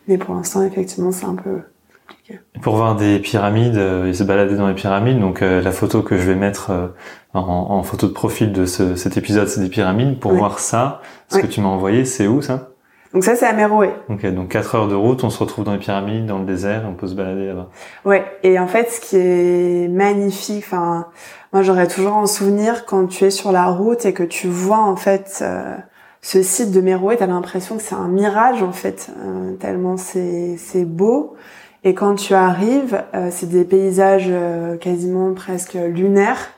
Mais pour l'instant, effectivement, c'est un peu compliqué. Pour voir des pyramides euh, et se balader dans les pyramides, donc la photo que je vais mettre en, en, photo de profil de ce, cet épisode, c'est des pyramides. Pour voir ça, ce que tu m'as envoyé, c'est où ça? Donc ça, c'est à Méroé. Ok, donc 4 heures de route, on se retrouve dans les pyramides, dans le désert, on peut se balader là-bas. Ouais, et en fait, ce qui est magnifique, enfin, moi j'aurais toujours en souvenir quand tu es sur la route et que tu vois en fait euh, ce site de Méroé, t'as l'impression que c'est un mirage en fait, euh, tellement c'est c'est beau. Et quand tu arrives, euh, c'est des paysages quasiment presque lunaires.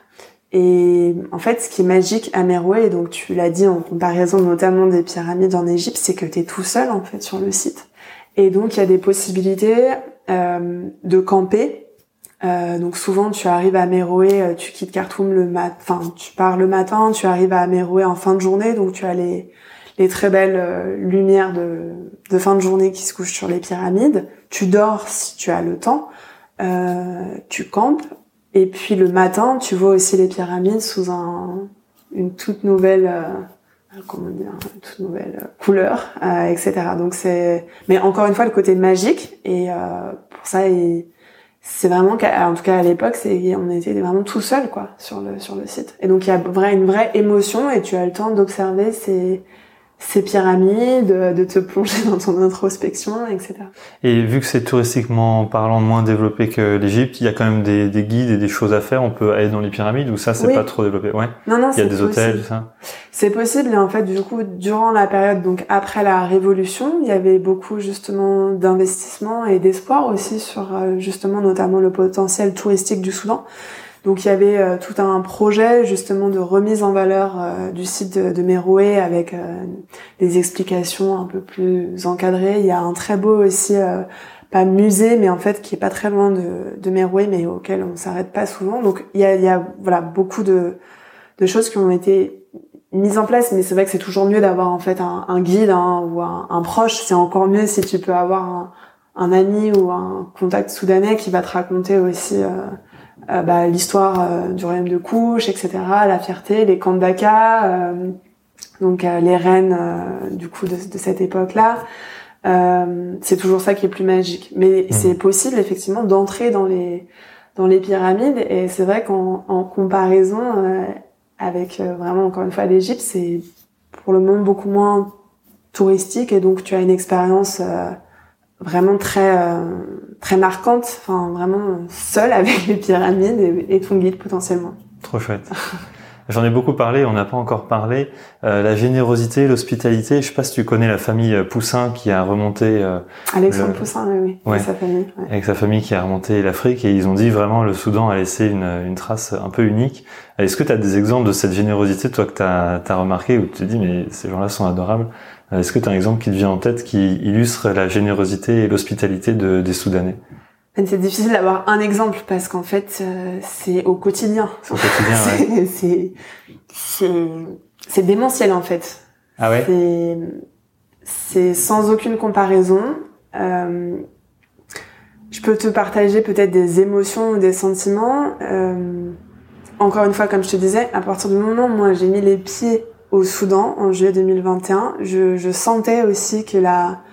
Et en fait, ce qui est magique à Meroué, et donc tu l'as dit en comparaison notamment des pyramides en Égypte, c'est que tu es tout seul en fait sur le site. Et donc il y a des possibilités de camper. donc souvent tu arrives à Meroué, tu quittes Khartoum le matin, enfin tu pars le matin, tu arrives à Meroué en fin de journée, donc tu as les les très belles euh, lumières de, de, fin de journée qui se couchent sur les pyramides. Tu dors si tu as le temps. Euh, tu campes. Et puis le matin, tu vois aussi les pyramides sous un, une toute nouvelle, euh, comment dire, une toute nouvelle couleur, euh, etc. Donc c'est, mais encore une fois, le côté magique. Et euh, pour ça, c'est vraiment en tout cas à l'époque c'est on était vraiment tout seul quoi sur le sur le site et donc il y a une vraie émotion et tu as le temps d'observer ces ces pyramides, de te plonger dans ton introspection, etc. Et vu que c'est touristiquement parlant moins développé que l'Égypte, il y a quand même des, des, guides et des choses à faire. On peut aller dans les pyramides ou ça, c'est pas trop développé. Ouais. Non, non, il y a des hôtels, ça. C'est possible. Et en fait, du coup, durant la période, donc après la Révolution, il y avait beaucoup justement d'investissement et d'espoir aussi sur euh, justement notamment le potentiel touristique du Soudan. Donc il y avait euh, tout un projet justement de remise en valeur euh, du site de, de avec euh, des explications un peu plus encadrées. Il y a un très beau aussi pas musée, mais en fait qui est pas très loin de, de mais auquel on s'arrête pas souvent. Donc il y a, voilà beaucoup de, choses qui ont été mises en place, mais c'est vrai que c'est toujours mieux d'avoir en fait un, guide hein, ou un, proche. C'est encore mieux si tu peux avoir un, ami ou un contact soudanais qui va te raconter aussi euh, bah, l'histoire euh, du royaume de couche, etc., la fierté, les camps de Daka, euh, donc les reines du coup de, de cette époque-là. c'est toujours ça qui est plus magique. Mais mmh. c'est possible effectivement d'entrer dans les dans les pyramides et c'est vrai qu'en en comparaison avec vraiment encore une fois l'Égypte, c'est pour le moment beaucoup moins touristique et donc tu as une expérience vraiment très euh, très marquante, enfin vraiment seule avec les pyramides et, et ton guide potentiellement. Trop chouette. J'en ai beaucoup parlé, on n'a pas encore parlé. Euh, la générosité, l'hospitalité. Je sais pas si tu connais la famille Poussin qui a remonté. Euh, Alexandre Poussin, oui, oui. Avec sa famille. Ouais. Avec sa famille qui a remonté l'Afrique et ils ont dit vraiment le Soudan a laissé une, une trace un peu unique. Est-ce que tu as des exemples de cette générosité, toi, que tu as, as, remarqué, ou tu te dis mais ces gens-là sont adorables? Est-ce que tu as un exemple qui te vient en tête qui illustre la générosité et l'hospitalité de, des Soudanais? C'est difficile d'avoir un exemple parce qu'en fait, euh, c'est au quotidien. Au quotidien, ouais. c'est c'est c'est démentiel en fait. Ah ouais? C'est c'est sans aucune comparaison. Euh, je peux te partager peut-être des émotions ou des sentiments. Euh, encore une fois, comme je te disais, à partir du moment où moi j'ai mis les pieds au Soudan en juillet 2021, je, je sentais aussi que la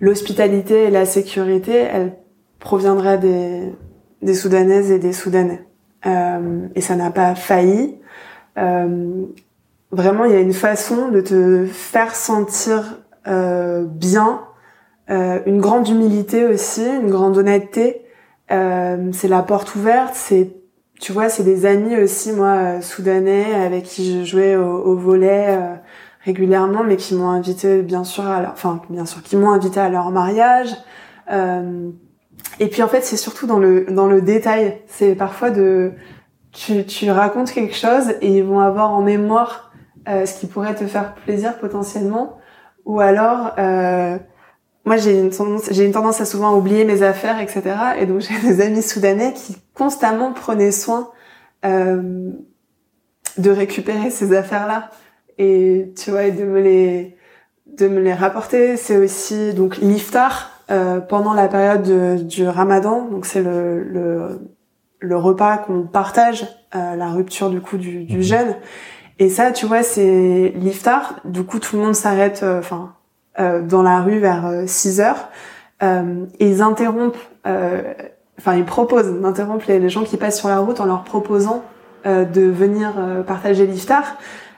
l'hospitalité et la sécurité, elles proviendraient des, des Soudanaises et des Soudanais. Euh, et ça n'a pas failli. Euh, vraiment, il y a une façon de te faire sentir euh, bien, euh, une grande humilité aussi, une grande honnêteté. Euh, c'est la porte ouverte, c'est tu vois, c'est des amis aussi, moi, soudanais, avec qui je jouais au, au volet régulièrement, mais qui m'ont invité, bien sûr, à leur, enfin, bien sûr, qui m'ont invité à leur mariage. Euh, et puis en fait, c'est surtout dans le dans le détail. C'est parfois de tu, tu racontes quelque chose et ils vont avoir en mémoire euh, ce qui pourrait te faire plaisir potentiellement, ou alors euh, moi j'ai une tendance j'ai une tendance à souvent oublier mes affaires, etc. Et donc j'ai des amis soudanais qui constamment prenaient soin euh, de récupérer ces affaires là et tu vois et de me les de me les rapporter. C'est aussi donc l'iftar euh, pendant la période du Ramadan, donc c'est le, le, le repas qu'on partage, euh, la rupture du coup du, du, mhm. jeûne. Et ça, tu vois, c'est l'iftar. Du coup, tout le monde s'arrête, euh, enfin, dans la rue vers 6 heures. et ils interrompent, enfin, ils proposent d'interrompre les, les, gens qui passent sur la route en leur proposant de venir partager l'iftar.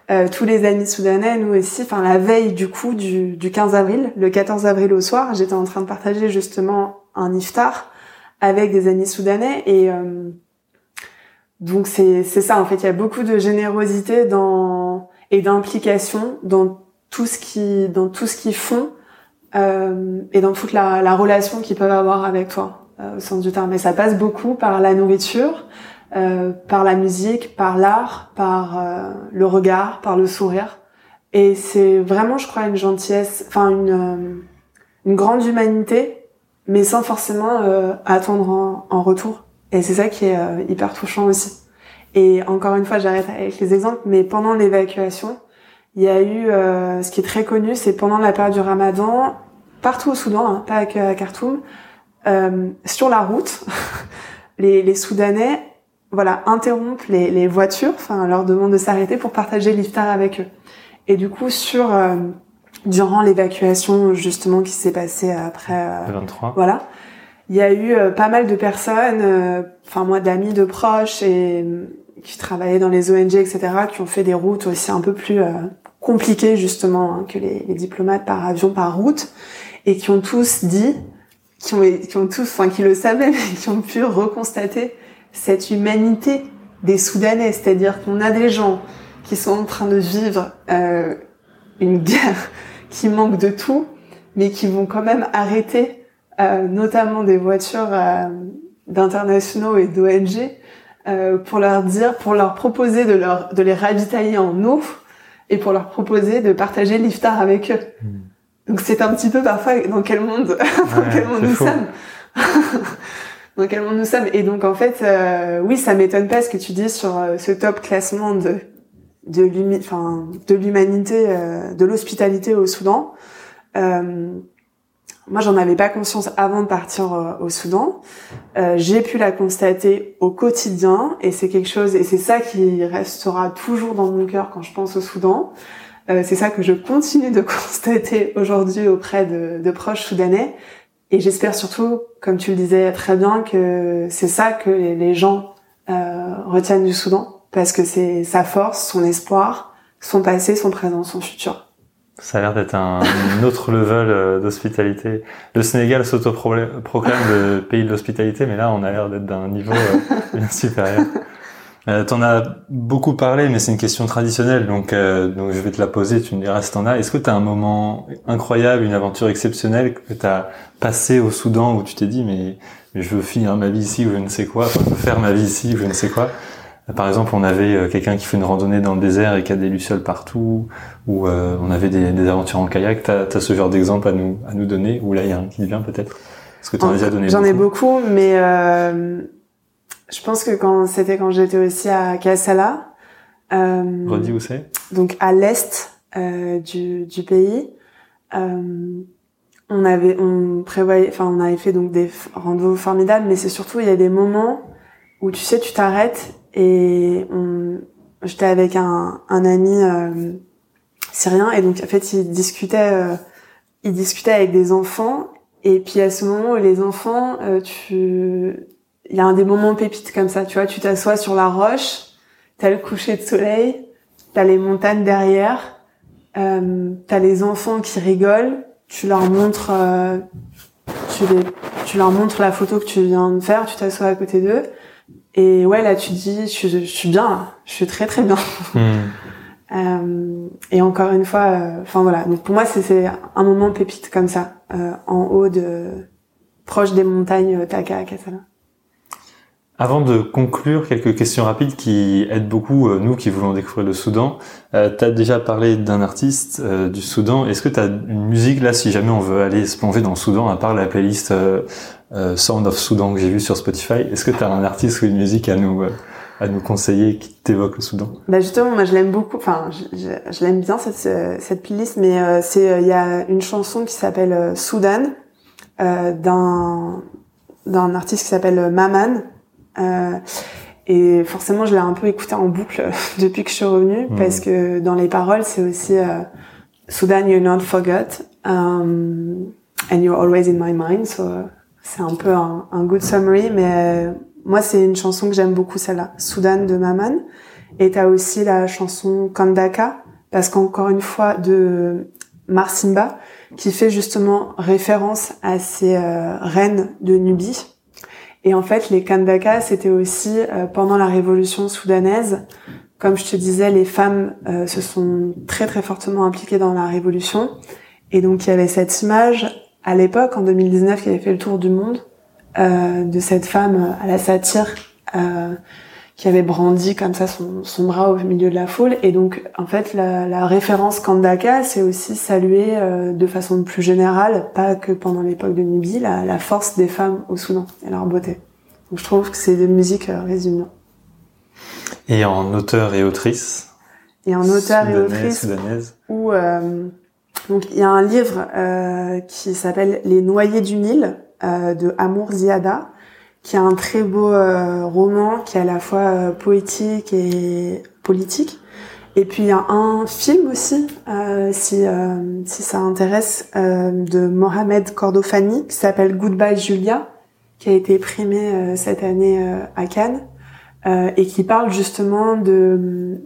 Euh, tous les amis soudanais, nous aussi, enfin la veille du coup du, du 15 avril, le 14 avril au soir, j'étais en train de partager justement un iftar avec des amis soudanais et euh, donc c'est c'est ça en fait, il y a beaucoup de générosité dans et d'implication dans tout ce qui dans tout ce qu'ils font euh, et dans toute la, la relation qu'ils peuvent avoir avec toi euh, au sens du terme. Mais ça passe beaucoup par la nourriture, euh, par la musique, par l'art, par euh, le regard, par le sourire. Et c'est vraiment, je crois, une gentillesse, enfin une, euh, une grande humanité, mais sans forcément attendre en, en, retour. Et c'est ça qui est hyper touchant aussi. Et encore une fois, j'arrête avec les exemples, mais pendant l'évacuation, il y a eu, ce qui est très connu, c'est pendant la période du Ramadan, partout au Soudan, hein, pas qu'à Khartoum, sur la route, les, les Soudanais voilà, interrompent les, les voitures, enfin leur demande de s'arrêter pour partager l'iftar avec eux. Et du coup, sur euh, durant l'évacuation justement qui s'est passée après, 23. Euh, voilà, il y a eu euh, pas mal de personnes, enfin moi d'amis, de proches et qui travaillaient dans les ONG, etc., qui ont fait des routes aussi un peu plus compliquées justement hein, que les, les, diplomates par avion, par route, et qui ont tous dit, qui ont, qui ont tous, enfin qui le savaient, mais qui ont pu reconstater cette humanité des Soudanais, c'est-à-dire qu'on a des gens qui sont en train de vivre euh, une guerre qui manque de tout, mais qui vont quand même arrêter euh, notamment des voitures euh, d'internationaux et d'ONG euh, pour leur dire, pour leur proposer de leur de les ravitailler en eau et pour leur proposer de partager l'iftar avec eux. Hmm. Donc c'est un petit peu parfois dans quel monde, dans quel monde nous sommes. dans quel monde nous sommes. Et donc en fait, euh, oui, ça m'étonne pas ce que tu dis sur euh, ce top classement de de l'humanité, euh, de l'hospitalité au Soudan. Moi, j'en avais pas conscience avant de partir au Soudan. J'ai pu la constater au quotidien, et c'est quelque chose, et c'est ça qui restera toujours dans mon cœur quand je pense au Soudan. c'est ça que je continue de constater aujourd'hui auprès de, de proches soudanais, et j'espère surtout, comme tu le disais très bien, que c'est ça que les gens euh, retiennent du Soudan, parce que c'est sa force, son espoir, son passé, son présent, son futur. Ça a l'air d'être un, autre level euh, d'hospitalité. Le Sénégal s'autoproclame le pays de l'hospitalité, mais là, on a l'air d'être d'un niveau euh, bien supérieur. Euh, t'en as beaucoup parlé, mais c'est une question traditionnelle, donc euh, donc je vais te la poser. Tu me diras si t'en as. Est-ce que t'as un moment incroyable, une aventure exceptionnelle que t'as passé au Soudan où tu t'es dit mais, je veux finir ma vie ici ou je ne sais quoi, enfin, je veux faire ma vie ici ou je ne sais quoi? Euh, par exemple, on avait euh, quelqu'un qui fait une randonnée dans le désert et qui a des lucioles partout, ou on avait des, des, aventures en kayak. T'as as ce genre d'exemple à nous à nous donner, ou là il y a un qui vient peut-être? Est-ce que tu en as déjà donné J'en ai beaucoup, mais euh, je pense que quand c'était quand j'étais aussi à Kassala. Euh, Redis où c'est? Donc à l'est euh, du, du pays. Euh, on avait, on prévoyait, enfin on avait fait donc des randos formidables, mais c'est surtout il y a des moments où tu sais tu t'arrêtes et on, j'étais avec un, un ami euh, syrien et donc en fait il discutait, euh, il discutait avec des enfants. Et puis à ce moment les enfants, euh, tu, il y a un des moments pépites comme ça, tu vois, tu t'assois sur la roche, t'as le coucher de soleil, t'as les montagnes derrière, euh, t'as les enfants qui rigolent, tu leur montres, euh, tu, les, tu leur montres la photo que tu viens de faire, tu t'assois à côté d'eux, et ouais là tu dis, je, je, suis bien, je suis très très bien. Hmm. Euh, et encore une fois, euh, enfin voilà. Donc pour moi, c'est un moment pépite comme ça, euh, en haut de, proche des montagnes Taka Kassala. Avant de conclure, quelques questions rapides qui aident beaucoup nous qui voulons découvrir le Soudan. Euh, tu as déjà parlé d'un artiste du Soudan. Est-ce que tu as une musique là, si jamais on veut aller se plonger dans le Soudan, à part la playlist Sound of Soudan que j'ai vue sur Spotify, est-ce que tu as un artiste ou une musique à nous à nous conseiller qui t'évoque le Soudan Bah justement, moi je l'aime beaucoup. Enfin, je, je, l'aime bien cette cette playlist, mais euh, c'est euh, il y a une chanson qui s'appelle euh, Soudan euh, d'un d'un artiste qui s'appelle Maman. et forcément, je l'ai un peu écouté en boucle depuis que je suis revenue hmm. parce que dans les paroles, c'est aussi Soudan, you're not forgot, um, and you're always in my mind. So, c'est un peu un, good summary, mais moi, c'est une chanson que j'aime beaucoup, celle-là, Soudan de Maman. Et t'as aussi la chanson Kandaka, parce qu'encore une fois, de Marsimba, qui fait justement référence à ces euh, reines de Nubie. Et en fait, les Kandaka, c'était aussi euh, pendant la révolution soudanaise. Comme je te disais, les femmes euh, se sont très très fortement impliquées dans la révolution. Et donc, il y avait cette image à l'époque, en 2019, qui avait fait le tour du monde, euh, de cette femme à la satire euh, qui avait brandi comme ça son, son, bras au milieu de la foule. Et donc, en fait, la, la référence Kandaka, c'est aussi saluer euh, de façon plus générale, pas que pendant l'époque de Nubi, la, la, force des femmes au Soudan et leur beauté. Donc, je trouve que c'est des musiques euh, résumies. Et en auteur et autrice Et en auteur et autrice. Soudanaise. Où, euh, donc, il y a un livre qui s'appelle Les Noyés du Nil euh, de Amour Ziada, qui est un très beau euh, roman qui est à la fois euh, poétique et politique. Et puis il y a un film aussi, si, si ça intéresse, de Mohamed Cordofani, qui s'appelle Goodbye Julia, qui a été primé cette année à Cannes, et qui parle justement de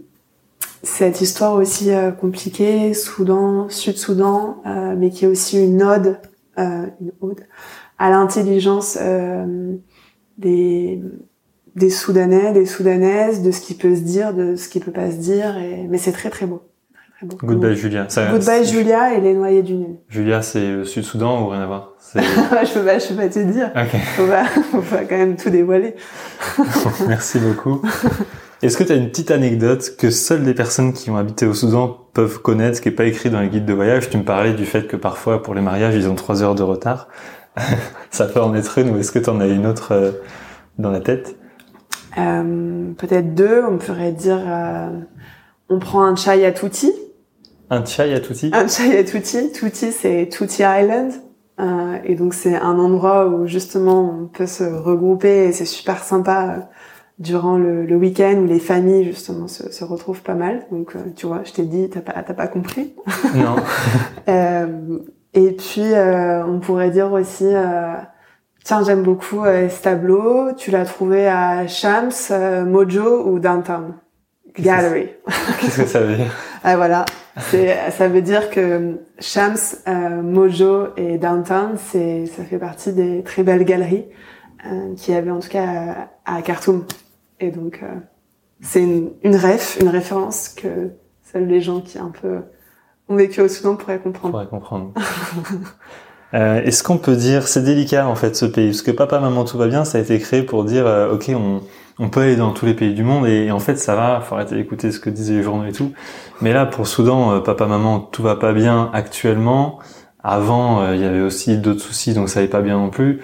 cette histoire aussi compliquée, Soudan, Sud-Soudan, mais qui est aussi une ode, une ode à l'intelligence euh, des des Soudanais, des Soudanaises, de ce qui peut se dire, de ce qui peut pas se dire. Et... Mais c'est très très beau. Très, beau. Goodbye Julia. Ça, Goodbye Julia et les noyés du Nil. Julia, c'est Sud-Soudan ou rien à voir? Je peux pas, je peux pas te dire. Okay. Faut pas, faut pas quand même tout dévoiler. Merci beaucoup. Est-ce que tu as une petite anecdote que seules les personnes qui ont habité au Soudan peuvent connaître, qui est pas écrit dans les guides de voyage? Tu me parlais du fait que parfois pour les mariages ils ont trois heures de retard. ça peut en être une ou est-ce que tu en as une autre euh, dans la tête? Euh, Peut-être deux. On pourrait dire, euh, on prend un chai à Tutti. Un chai à Tutti Un chai à Tutti. Tutti, c'est Tutti Island. Euh, et donc c'est un endroit où justement on peut se regrouper et c'est super sympa durant le, le week-end où les familles justement se, se retrouvent pas mal. Donc tu vois, je t'ai dit, t'as pas, t'as pas compris Non. Et puis, euh, on pourrait dire aussi, euh, tiens, j'aime beaucoup euh, ce tableau, tu l'as trouvé à Shams, Mojo ou Downtown? Gallery. Qu'est-ce que ça veut dire? Ah voilà, c'est, ça veut dire que Shams, Mojo et Downtown, c'est, ça fait partie des très belles galeries euh, qu'il y avait en tout cas à, Khartoum. Et donc, c'est une, ref, une référence que seuls les gens qui un peu ont vécu au Soudan pourraient comprendre. Pourraient comprendre. euh, Est-ce qu'on peut dire, c'est délicat en fait ce pays, parce que papa, maman, tout va bien, ça a été créé pour dire, euh, ok, on, peut aller dans tous les pays du monde et, en fait ça va, faut arrêter d'écouter ce que disaient les journaux et tout. Mais là, pour Soudan, euh, papa, maman, tout va pas bien actuellement. avant, il y avait aussi d'autres soucis, donc ça allait pas bien non plus.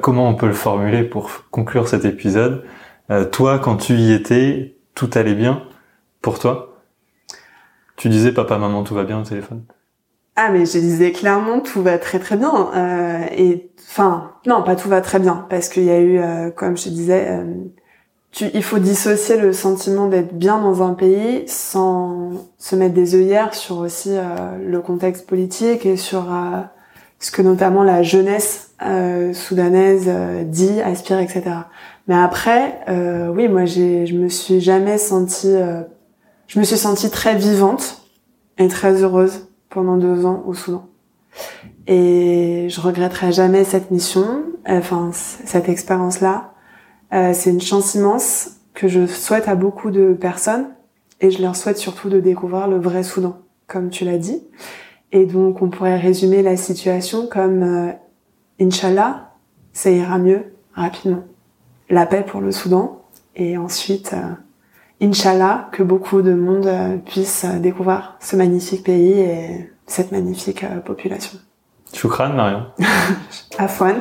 comment on peut le formuler pour conclure cet épisode? Toi, quand tu y étais, tout allait bien pour toi? Tu disais papa, maman, tout va bien au téléphone? Ah mais je disais clairement tout va très très bien. Euh, et enfin non pas tout va très bien parce qu'il y a eu euh, comme je te disais euh, tu, il faut dissocier le sentiment d'être bien dans un pays sans se mettre des œillères sur aussi euh, le contexte politique et sur ce que notamment la jeunesse soudanaise dit aspire etc mais après oui moi j'ai je me suis jamais sentie je me suis sentie très vivante et très heureuse pendant deux ans au Soudan. Et je regretterai jamais cette mission, enfin cette expérience-là. Euh, c'est une chance immense que je souhaite à beaucoup de personnes et je leur souhaite surtout de découvrir le vrai Soudan, comme tu l'as dit. Et donc on pourrait résumer la situation comme euh, Inch'Allah, ça ira mieux rapidement. La paix pour le Soudan et ensuite euh, Inch'Allah, que beaucoup de monde euh, puisse euh, découvrir ce magnifique pays et cette magnifique euh, population. Choukran, Marion. Afwan.